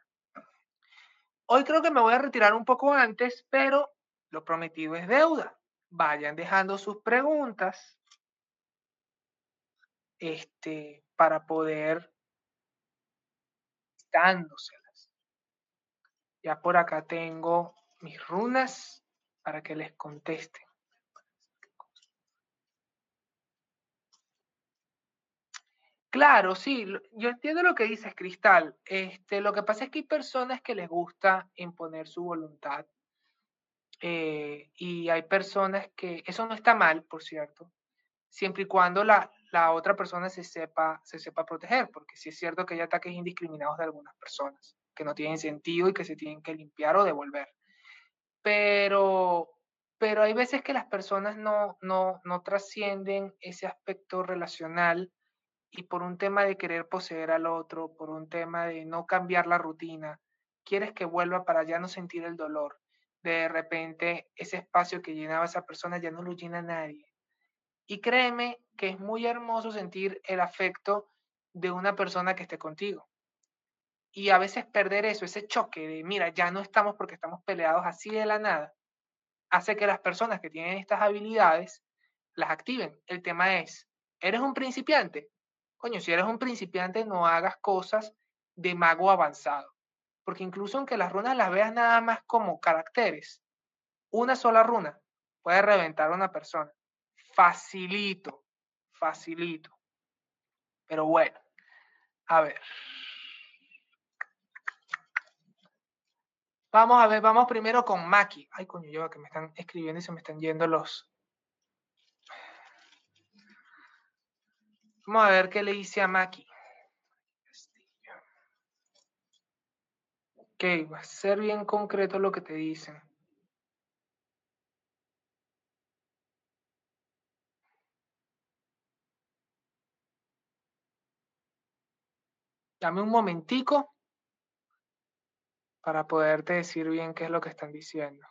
Hoy creo que me voy a retirar un poco antes, pero lo prometido es deuda. Vayan dejando sus preguntas este, para poder dándoselas. Ya por acá tengo mis runas para que les contesten. Claro, sí, yo entiendo lo que dices, Cristal. Este, lo que pasa es que hay personas que les gusta imponer su voluntad. Eh, y hay personas que, eso no está mal, por cierto, siempre y cuando la, la otra persona se sepa, se sepa proteger, porque sí es cierto que hay ataques indiscriminados de algunas personas que no tienen sentido y que se tienen que limpiar o devolver. Pero, pero hay veces que las personas no, no, no trascienden ese aspecto relacional y por un tema de querer poseer al otro, por un tema de no cambiar la rutina, quieres que vuelva para ya no sentir el dolor. De repente ese espacio que llenaba esa persona ya no lo llena nadie. Y créeme que es muy hermoso sentir el afecto de una persona que esté contigo. Y a veces perder eso, ese choque de, mira, ya no estamos porque estamos peleados así de la nada, hace que las personas que tienen estas habilidades las activen. El tema es, ¿eres un principiante? Coño, si eres un principiante, no hagas cosas de mago avanzado. Porque incluso aunque las runas las veas nada más como caracteres, una sola runa puede reventar a una persona. Facilito facilito. Pero bueno, a ver. Vamos a ver, vamos primero con Maki. Ay, coño, yo que me están escribiendo y se me están yendo los. Vamos a ver qué le hice a Maki. Ok, va a ser bien concreto lo que te dicen. Dame un momentico para poderte decir bien qué es lo que están diciendo.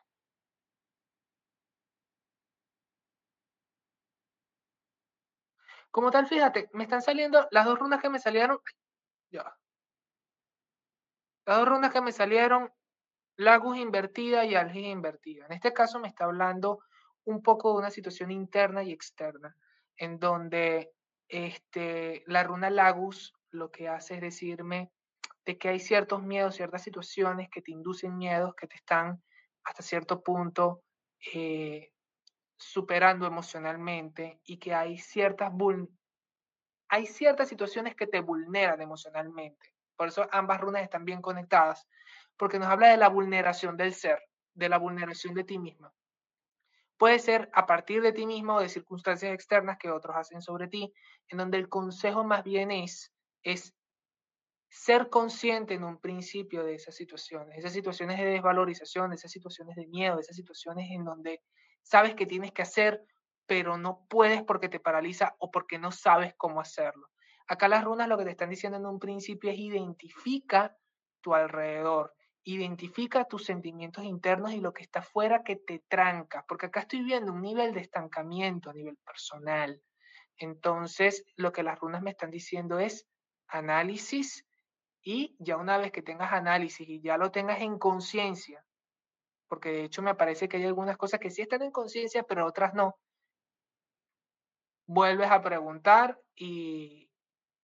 Como tal, fíjate, me están saliendo las dos runas que me salieron. Ya. Las dos runas que me salieron, Lagus invertida y Algis invertida. En este caso me está hablando un poco de una situación interna y externa, en donde este, la runa Lagus lo que hace es decirme de que hay ciertos miedos, ciertas situaciones que te inducen miedos, que te están hasta cierto punto eh, superando emocionalmente y que hay ciertas, hay ciertas situaciones que te vulneran emocionalmente. Por eso ambas runas están bien conectadas, porque nos habla de la vulneración del ser, de la vulneración de ti misma. Puede ser a partir de ti mismo o de circunstancias externas que otros hacen sobre ti, en donde el consejo más bien es, es ser consciente en un principio de esas situaciones, esas situaciones de desvalorización, esas situaciones de miedo, esas situaciones en donde sabes que tienes que hacer, pero no puedes porque te paraliza o porque no sabes cómo hacerlo. Acá las runas lo que te están diciendo en un principio es identifica tu alrededor, identifica tus sentimientos internos y lo que está afuera que te tranca, porque acá estoy viendo un nivel de estancamiento a nivel personal. Entonces, lo que las runas me están diciendo es análisis y ya una vez que tengas análisis y ya lo tengas en conciencia, porque de hecho me parece que hay algunas cosas que sí están en conciencia, pero otras no. Vuelves a preguntar y,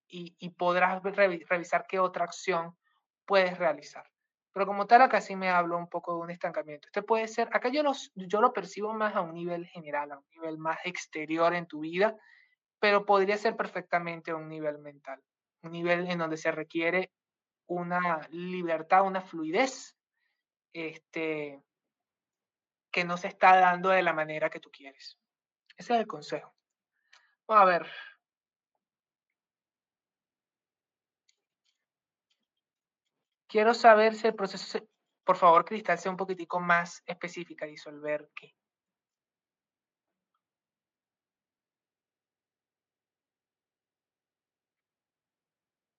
y, podrás revisar qué otra acción puedes realizar. Pero como tal, acá sí me hablo un poco de un estancamiento. Este puede ser, acá yo, los, yo lo percibo más a un nivel general, a un nivel más exterior en tu vida, pero podría ser perfectamente a un nivel mental, un nivel en donde se requiere una libertad, una fluidez, este, que no se está dando de la manera que tú quieres. Ese es el consejo. Vamos a ver. Quiero saber si el proceso, por favor, Cristal, sea un poquitico más específica, disolver qué.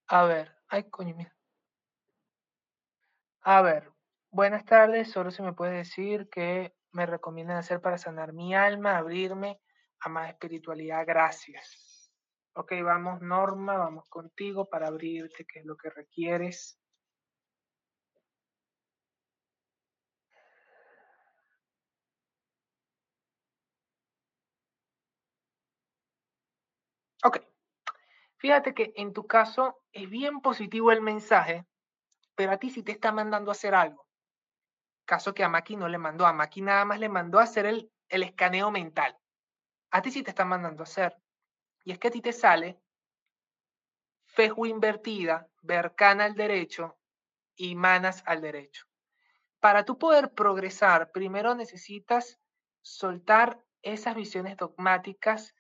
A ver, ay, coño, mira. A ver, buenas tardes, solo se me puede decir que me recomiendan hacer para sanar mi alma, abrirme a más espiritualidad. Gracias. Ok, vamos Norma, vamos contigo para abrirte, que es lo que requieres. Ok. Fíjate que en tu caso es bien positivo el mensaje, pero a ti sí te está mandando a hacer algo caso que a Maki no le mandó. A Maki nada más le mandó a hacer el, el escaneo mental. A ti sí te están mandando a hacer. Y es que a ti te sale Feju invertida, Bercana al derecho y Manas al derecho. Para tú poder progresar, primero necesitas soltar esas visiones dogmáticas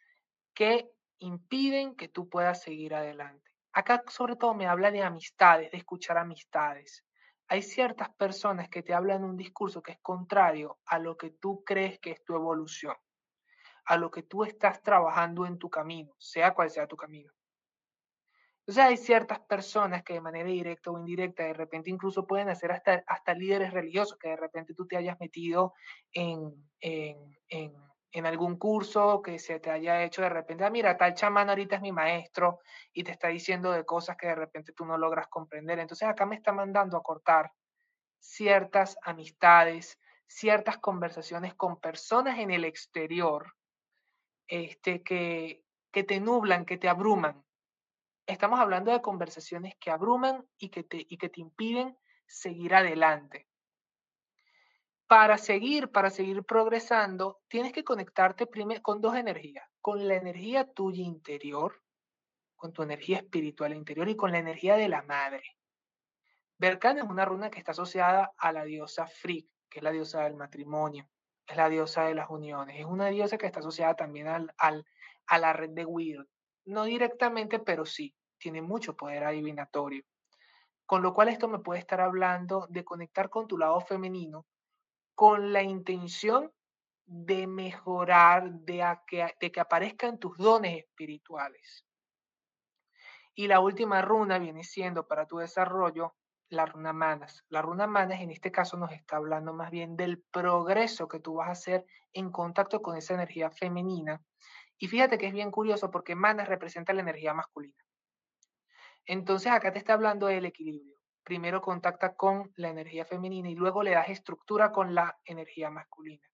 que impiden que tú puedas seguir adelante. Acá sobre todo me habla de amistades, de escuchar amistades hay ciertas personas que te hablan un discurso que es contrario a lo que tú crees que es tu evolución, a lo que tú estás trabajando en tu camino, sea cual sea tu camino. Entonces hay ciertas personas que de manera directa o indirecta de repente incluso pueden hacer hasta, hasta líderes religiosos, que de repente tú te hayas metido en, en, en en algún curso que se te haya hecho de repente, ah, mira, tal chamán ahorita es mi maestro y te está diciendo de cosas que de repente tú no logras comprender. Entonces acá me está mandando a cortar ciertas amistades, ciertas conversaciones con personas en el exterior este, que, que te nublan, que te abruman. Estamos hablando de conversaciones que abruman y que te, y que te impiden seguir adelante para seguir, para seguir progresando, tienes que conectarte primero con dos energías, con la energía tuya interior, con tu energía espiritual interior y con la energía de la madre. Berkan es una runa que está asociada a la diosa Frigg, que es la diosa del matrimonio, es la diosa de las uniones, es una diosa que está asociada también al, a la red de Weird. No directamente, pero sí, tiene mucho poder adivinatorio. Con lo cual esto me puede estar hablando de conectar con tu lado femenino con la intención de mejorar, de, que, que aparezcan tus dones espirituales. Y la última runa viene siendo para tu desarrollo la runa manas. La runa manas en este caso nos está hablando más bien del progreso que tú vas a hacer en contacto con esa energía femenina Y fíjate que es bien curioso porque Manas representa la energía masculina. Entonces acá te está hablando del equilibrio. Primero contacta con la energía femenina y luego le das estructura con la energía masculina.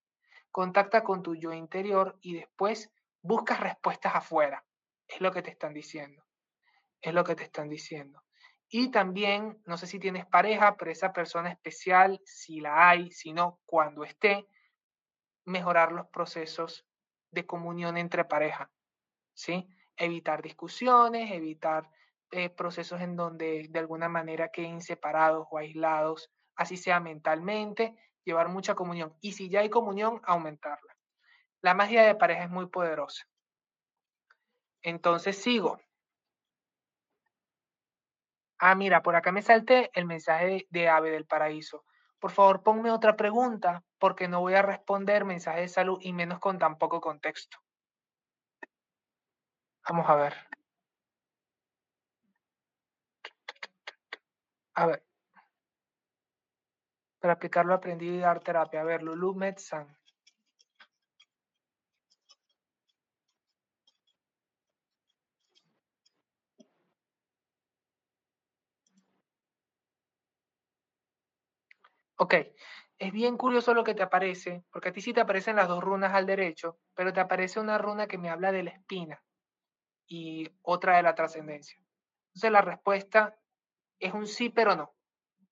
Contacta con tu yo interior y después buscas respuestas afuera. Es lo que te están diciendo. Es lo que te están diciendo. Y también, no sé si tienes pareja, pero esa persona especial, si la hay, si no, cuando esté, mejorar los procesos de comunión entre pareja, ¿sí? Evitar discusiones, evitar eh, procesos en donde de alguna manera queden separados o aislados, así sea mentalmente, llevar mucha comunión. Y si ya hay comunión, aumentarla. La magia de pareja es muy poderosa. Entonces sigo. Ah, mira, por acá me salté el mensaje de Ave del Paraíso. Por favor, ponme otra pregunta porque no voy a responder mensaje de salud y menos con tan poco contexto. Vamos a ver. A ver. Para aplicarlo aprendido y dar terapia. A ver, Lulu Metzan. Ok, es bien curioso lo que te aparece, porque a ti sí te aparecen las dos runas al derecho, pero te aparece una runa que me habla de la espina y otra de la trascendencia. Entonces la respuesta es un sí, pero no.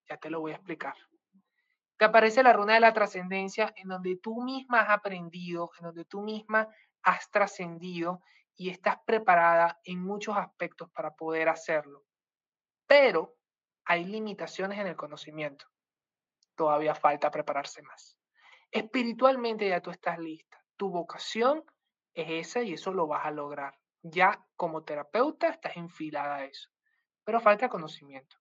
Ya te lo voy a explicar. Te aparece la runa de la trascendencia en donde tú misma has aprendido, en donde tú misma has trascendido y estás preparada en muchos aspectos para poder hacerlo. Pero hay limitaciones en el conocimiento todavía falta prepararse más. Espiritualmente ya tú estás lista. Tu vocación es esa y eso lo vas a lograr. Ya como terapeuta estás enfilada a eso. Pero falta conocimiento.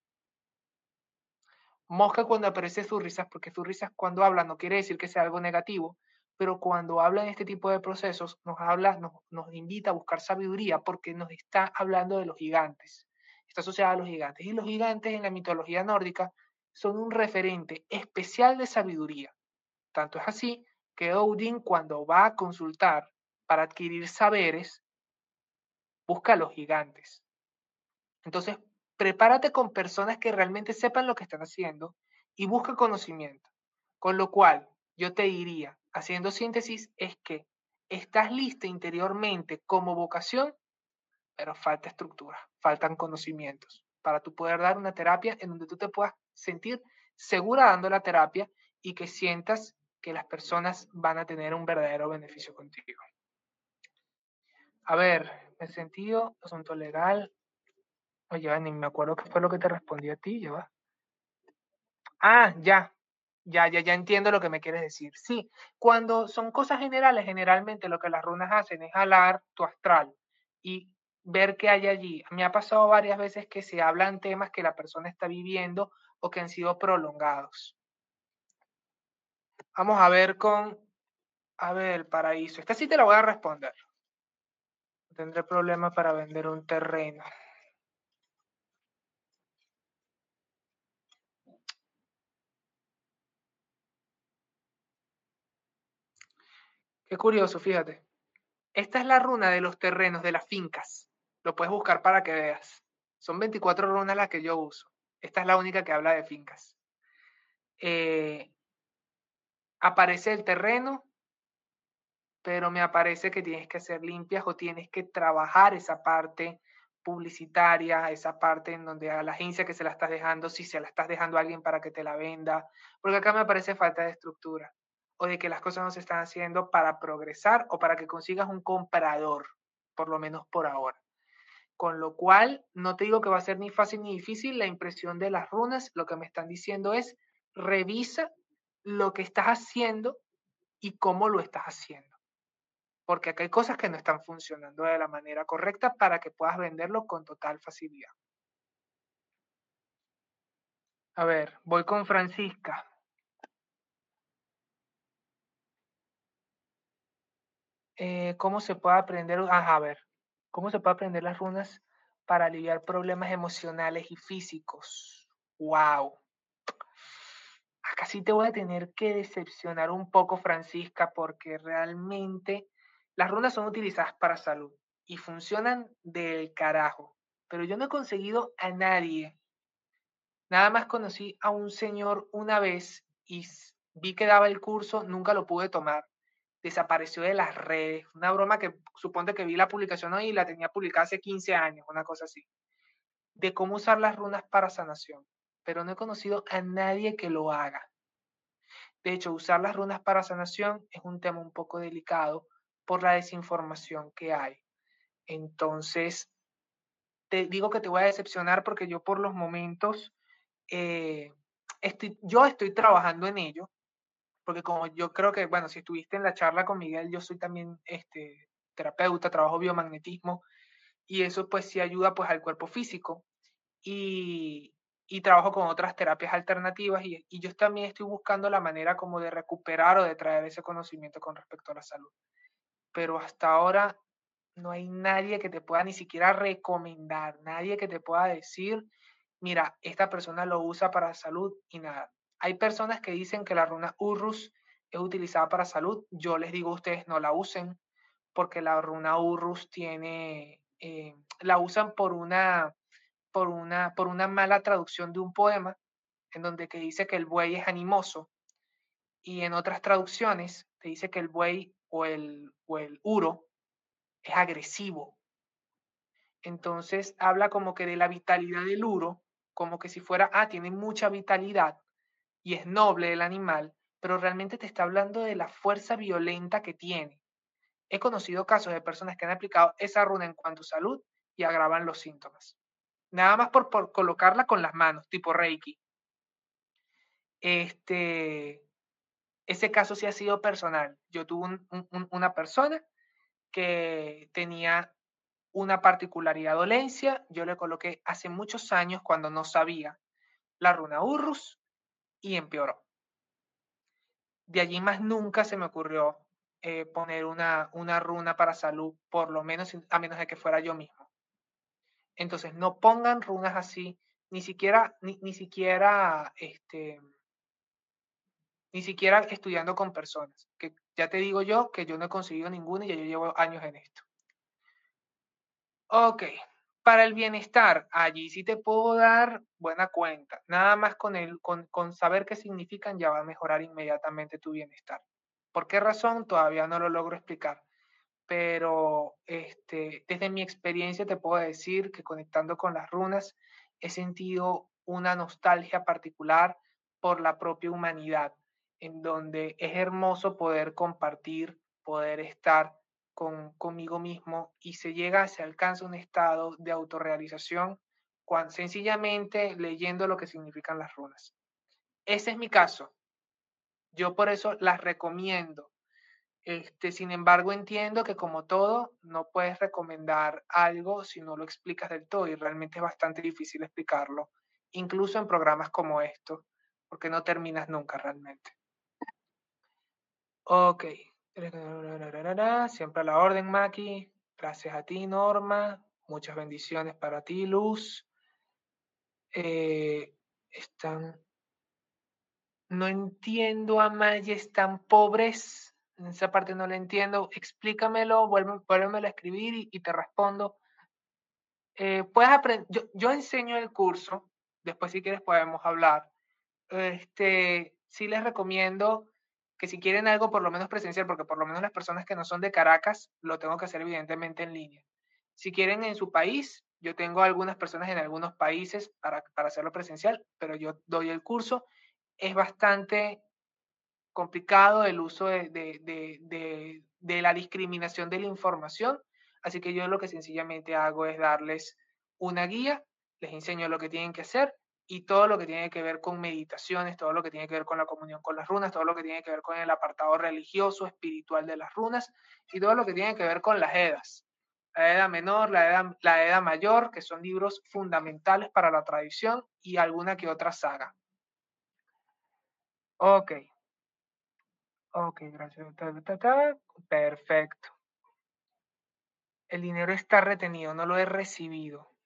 Mosca cuando aparece sus porque sus cuando habla no quiere decir que sea algo negativo, pero cuando habla en este tipo de procesos nos habla, nos, nos invita a buscar sabiduría porque nos está hablando de los gigantes. Está asociada a los gigantes. Y los gigantes en la mitología nórdica son un referente especial de sabiduría. Tanto es así que Odin cuando va a consultar para adquirir saberes, busca a los gigantes. Entonces, prepárate con personas que realmente sepan lo que están haciendo y busca conocimiento. Con lo cual, yo te diría, haciendo síntesis, es que estás lista interiormente como vocación, pero falta estructura, faltan conocimientos para tú poder dar una terapia en donde tú te puedas sentir segura dando la terapia y que sientas que las personas van a tener un verdadero beneficio contigo. A ver, me sentido asunto legal. Oye, ni me acuerdo qué fue lo que te respondí a ti, ya Ah, ya, ya, ya, ya entiendo lo que me quieres decir. Sí, cuando son cosas generales, generalmente lo que las runas hacen es jalar tu astral y ver qué hay allí. Me ha pasado varias veces que se hablan temas que la persona está viviendo o que han sido prolongados. Vamos a ver con, a ver, el paraíso. Esta sí te la voy a responder. tendré problema para vender un terreno. Qué curioso, fíjate. Esta es la runa de los terrenos, de las fincas. Lo puedes buscar para que veas. Son 24 runas las que yo uso. Esta es la única que habla de fincas. Eh, aparece el terreno, pero me aparece que tienes que hacer limpias o tienes que trabajar esa parte publicitaria, esa parte en donde a la agencia que se la estás dejando, si se la estás dejando a alguien para que te la venda, porque acá me aparece falta de estructura o de que las cosas no se están haciendo para progresar o para que consigas un comprador, por lo menos por ahora. Con lo cual, no te digo que va a ser ni fácil ni difícil la impresión de las runas. Lo que me están diciendo es, revisa lo que estás haciendo y cómo lo estás haciendo. Porque acá hay cosas que no están funcionando de la manera correcta para que puedas venderlo con total facilidad. A ver, voy con Francisca. Eh, ¿Cómo se puede aprender? a ver, ¿Cómo se puede aprender las runas para aliviar problemas emocionales y físicos? ¡Wow! Acá sí te voy a tener que decepcionar un poco, Francisca, porque realmente Las runas son utilizadas para salud y funcionan del carajo, pero yo no he conseguido a nadie. Nada más conocí a un señor una vez y vi que daba el curso, nunca lo pude tomar. Desapareció de las redes. Una broma que suponte que vi la publicación hoy y la tenía publicada hace 15 años, una cosa así. De cómo usar las runas para sanación. Pero no he conocido a nadie que lo haga. De hecho, usar las runas para sanación es un tema un poco delicado por la desinformación que hay. Entonces, te digo que te voy a decepcionar porque yo por los momentos, eh, estoy, yo estoy trabajando en ello, porque como yo creo que, bueno, si estuviste en la charla con Miguel, yo soy también este, terapeuta, trabajo biomagnetismo, y eso pues sí ayuda pues al cuerpo físico. Y, y trabajo con otras terapias alternativas y, y, yo también estoy buscando la manera como de recuperar o de traer ese conocimiento con respecto a la salud. Pero hasta ahora no hay nadie que te pueda ni siquiera recomendar, nadie que te pueda decir, mira, esta persona lo usa para salud y nada. Hay personas que dicen que la runa Urrus es utilizada para salud. Yo les digo a ustedes no la usen porque la runa Urrus tiene, eh, la usan por una, por, una, por una mala traducción de un poema en donde que dice que el buey es animoso y en otras traducciones te dice que el buey o el, o el uro es agresivo. Entonces habla como que de la vitalidad del uro, como que si fuera, ah, tiene mucha vitalidad y es noble el animal, pero realmente te está hablando de la fuerza violenta que tiene. He conocido casos de personas que han aplicado esa runa en cuanto a salud y agravan los síntomas. Nada más por, por colocarla con las manos, tipo Reiki. Este, ese caso sí ha sido personal. Yo tuve una persona que tenía una particularidad dolencia. Yo le coloqué hace muchos años cuando no sabía la runa Urrus y empeoró. De allí más nunca se me ocurrió eh, poner una, una runa para salud, por lo menos a menos de que fuera yo mismo. Entonces, no pongan runas así, ni siquiera, ni, ni siquiera, este, ni siquiera estudiando con personas, que ya te digo yo que yo no he conseguido ninguna y ya yo llevo años en esto. Ok, para el bienestar, allí sí te puedo dar buena cuenta. Nada más con, el, con, con saber qué significan ya va a mejorar inmediatamente tu bienestar. ¿Por qué razón? Todavía no lo logro explicar. Pero este, desde mi experiencia te puedo decir que conectando con las runas he sentido una nostalgia particular por la propia humanidad en donde es hermoso poder compartir, poder estar con, conmigo mismo y se llega, se alcanza un estado de autorrealización cuando, sencillamente leyendo lo que significan las runas. Ese es mi caso. Yo por eso las recomiendo. Este, sin embargo, entiendo que como todo, no puedes recomendar algo si no lo explicas del todo y realmente es bastante difícil explicarlo, incluso en programas como estos, porque no terminas nunca realmente. Ok. Siempre a la orden, Maki. Gracias a ti, Norma. Muchas bendiciones para ti, Luz. Eh, están. No entiendo, Amaya, están pobres. En esa parte no la entiendo. Explícamelo, vuélvemelo a escribir y, te respondo. Eh, puedes aprender. Yo, yo, enseño el curso. Después, si quieres, podemos hablar. Este, sí les recomiendo que si quieren algo por lo menos presencial, porque por lo menos las personas que no son de Caracas, lo tengo que hacer evidentemente en línea. Si quieren en su país, yo tengo algunas personas en algunos países para, para hacerlo presencial, pero yo doy el curso. Es bastante complicado el uso de, de, de, de, la discriminación de la información, así que yo lo que sencillamente hago es darles una guía, les enseño lo que tienen que hacer y todo lo que tiene que ver con meditaciones, todo lo que tiene que ver con la comunión con las runas, todo lo que tiene que ver con el apartado religioso, espiritual de las runas y todo lo que tiene que ver con las Edas. La Edad menor, la Edad, la mayor, que son libros fundamentales para la tradición y alguna que otra saga. Ok. Ok, gracias. Perfecto. El dinero está retenido, no lo he recibido.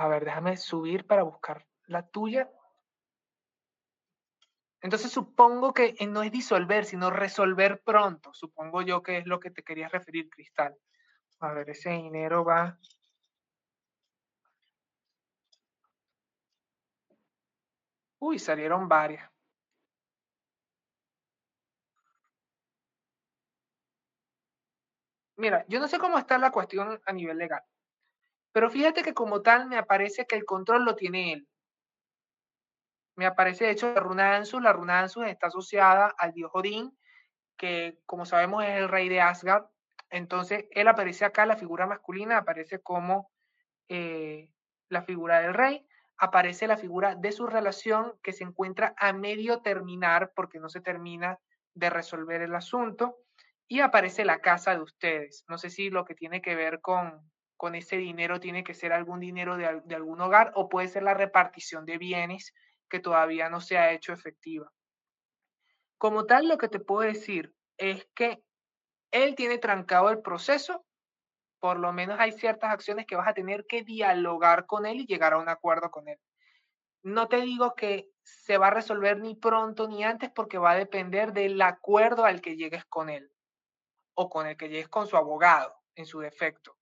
A ver, déjame subir para buscar la tuya. Entonces supongo que no es disolver, sino resolver pronto. Supongo yo que es lo que te querías referir, Cristal. A ver, ese dinero va Uy, salieron varias. Mira, yo no sé cómo está la cuestión a nivel legal, pero fíjate que como tal me aparece que el control lo tiene él. Me aparece, de hecho, la runa. La runa está asociada al dios Odín, que como sabemos es el rey de Asgard. Entonces, él aparece acá, la figura masculina aparece como eh, la figura del rey aparece la figura de su relación que se encuentra a medio terminar porque no se termina de resolver el asunto y aparece la casa de ustedes. No sé si lo que tiene que ver con, con ese dinero tiene que ser algún dinero de, algún hogar o puede ser la repartición de bienes que todavía no se ha hecho efectiva. Como tal, lo que te puedo decir es que él tiene trancado el proceso por lo menos hay ciertas acciones que vas a tener que dialogar con él y llegar a un acuerdo con él. No te digo que se va a resolver ni pronto ni antes porque va a depender del acuerdo al que llegues con él o con el que llegues con su abogado en su defecto.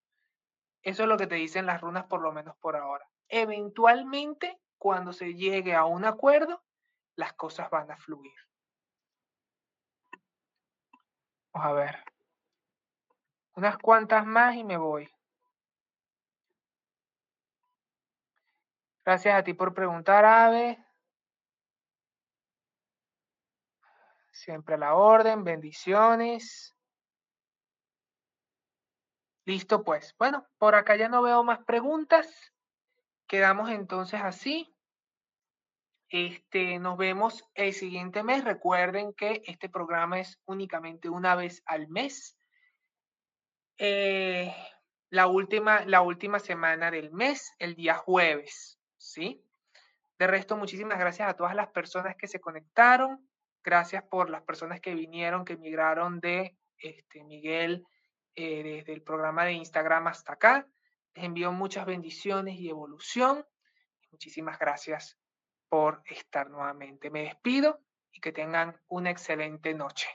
Eso es lo que te dicen las runas por lo menos por ahora. Eventualmente, cuando se llegue a un acuerdo, las cosas van a fluir. Vamos a ver. Unas cuantas más y me voy. Gracias a ti por preguntar, Ave. Siempre a la orden, bendiciones. Listo, pues. Bueno, por acá ya no veo más preguntas. Quedamos entonces así. Este, nos vemos el siguiente mes. Recuerden que este programa es únicamente una vez al mes. Eh, la, última, la última semana del mes, el día jueves, ¿sí? De resto, muchísimas gracias a todas las personas que se conectaron. Gracias por las personas que vinieron, que migraron de este, Miguel eh, desde el programa de Instagram hasta acá. Les envío muchas bendiciones y evolución. Muchísimas gracias por estar nuevamente. Me despido y que tengan una excelente noche.